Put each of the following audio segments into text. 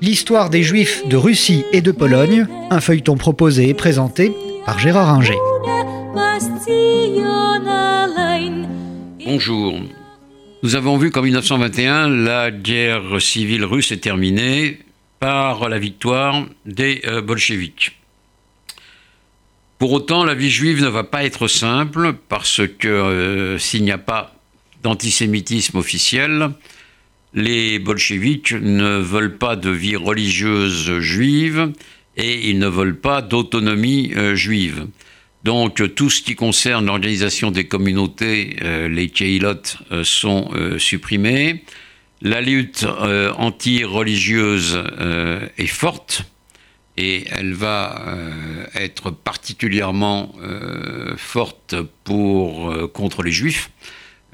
L'histoire des Juifs de Russie et de Pologne, un feuilleton proposé et présenté par Gérard Inger. Bonjour. Nous avons vu qu'en 1921, la guerre civile russe est terminée par la victoire des euh, bolcheviks. Pour autant, la vie juive ne va pas être simple parce que euh, s'il n'y a pas d'antisémitisme officiel, les bolcheviks ne veulent pas de vie religieuse juive et ils ne veulent pas d'autonomie euh, juive. Donc tout ce qui concerne l'organisation des communautés, euh, les keilot, euh, sont supprimés. La lutte anti-religieuse est forte et elle va être particulièrement forte pour, contre les juifs.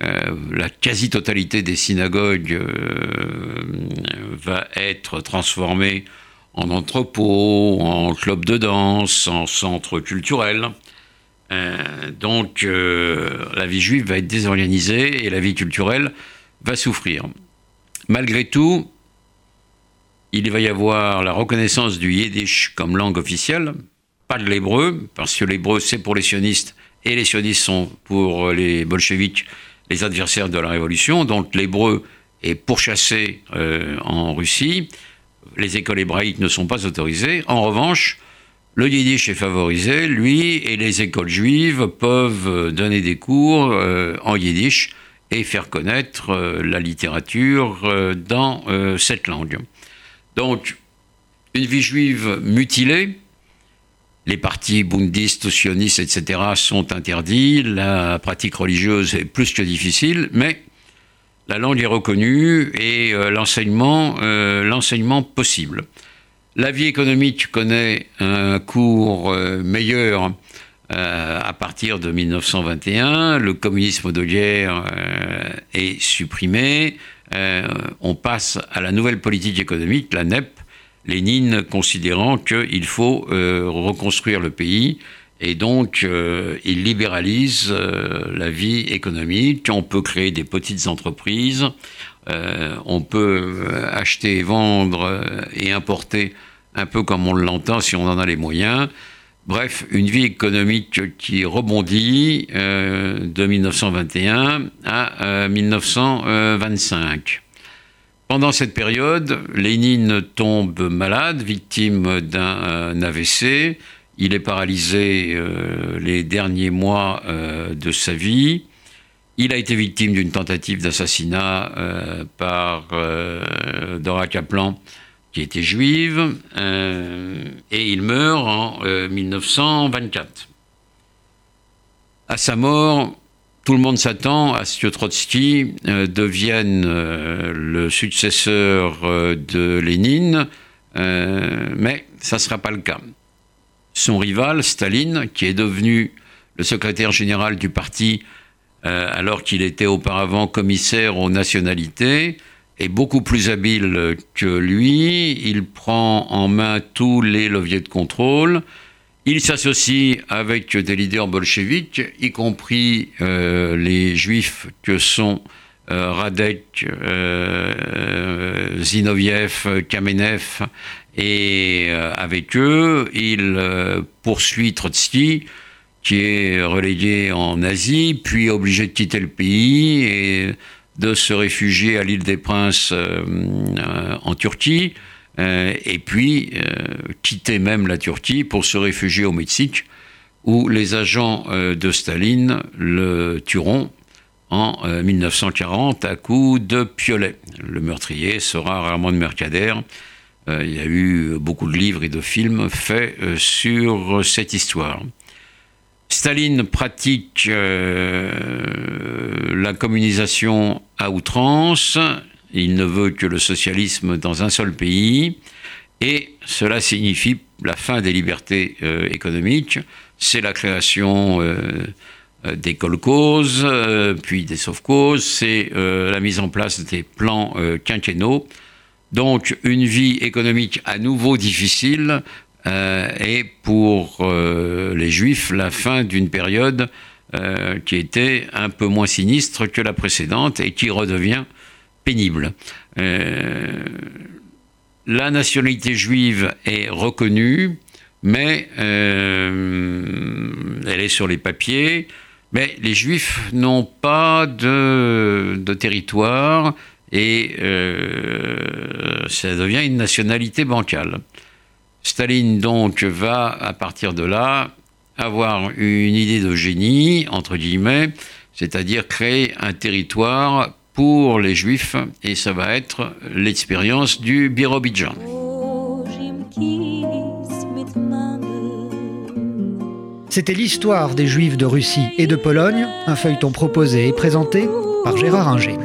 Euh, la quasi-totalité des synagogues euh, va être transformée en entrepôts, en clubs de danse, en centres culturels. Euh, donc la vie juive va être désorganisée et la vie culturelle va souffrir. Malgré tout, il va y avoir la reconnaissance du yiddish comme langue officielle, pas de l'hébreu, parce que l'hébreu c'est pour les sionistes et les sionistes sont pour les bolcheviks les adversaires de la révolution. Donc l'hébreu est pourchassé euh, en Russie. Les écoles hébraïques ne sont pas autorisées. En revanche, le yiddish est favorisé, lui, et les écoles juives peuvent donner des cours euh, en yiddish et faire connaître euh, la littérature dans cette langue. Donc, une vie juive mutilée, les partis bundistes, sionistes, etc. sont interdits, la pratique religieuse est plus que difficile, mais la langue est reconnue et euh, euh, l'enseignement, possible. La vie économique connaît un cours euh, meilleur à partir de 1921. Le communisme de guerre est supprimé. on passe à la nouvelle politique économique, la NEP, Lénine considérant qu'il faut euh, reconstruire le pays et donc euh, il libéralise euh, la vie économique. On peut créer des petites entreprises, on peut acheter, et vendre et importer un peu comme on l'entend si on en a les moyens. Bref, une vie économique qui rebondit de 1921 à 1925. Pendant cette période, Lénine tombe malade, victime d'un AVC. Il est paralysé euh, les derniers mois euh, de sa vie. Il a été victime d'une tentative d'assassinat euh, par Dora Kaplan, qui était juive, et il meurt en 1924. À sa mort, tout le monde s'attend à ce que Trotsky euh, devienne euh, le successeur euh, de Lénine, mais ça ne sera pas le cas. Son rival, Staline, qui est devenu le secrétaire général du parti alors qu'il était auparavant commissaire aux nationalités, est beaucoup plus habile que lui. Il prend en main tous les leviers de contrôle. Il s'associe avec des leaders bolcheviques, y compris euh, les juifs que sont euh, Radek, euh, Zinoviev, Kamenev, et avec eux, il poursuit Trotsky, qui est relégué en Asie, puis obligé de quitter le pays et de se réfugier à l'île des Princes en Turquie. Euh, et puis euh, quitter même la Turquie pour se réfugier au Mexique, où les agents euh, de Staline le tueront en 1940 à coups de piolet. Le meurtrier sera de Mercader. il y a eu beaucoup de livres et de films faits sur cette histoire. Staline pratique la communisation à outrance, il ne veut que le socialisme dans un seul pays. Et cela signifie la fin des libertés euh, économiques. C'est la création euh, euh, des colcauses, puis des sauf-causes. C'est la mise en place des plans quinquennaux. Donc une vie économique à nouveau difficile et pour les juifs la fin d'une période qui était un peu moins sinistre que la précédente et qui redevient pénible. la nationalité juive est reconnue, mais elle est sur les papiers. Mais les Juifs n'ont pas de, territoire et ça devient une nationalité bancale. Staline donc va à partir de là avoir une idée de génie, entre guillemets, c'est-à-dire créer un territoire pour les juifs, et ça va être l'expérience du Birobidjan. C'était l'histoire des juifs de Russie et de Pologne, un feuilleton proposé et présenté par Gérard Inger.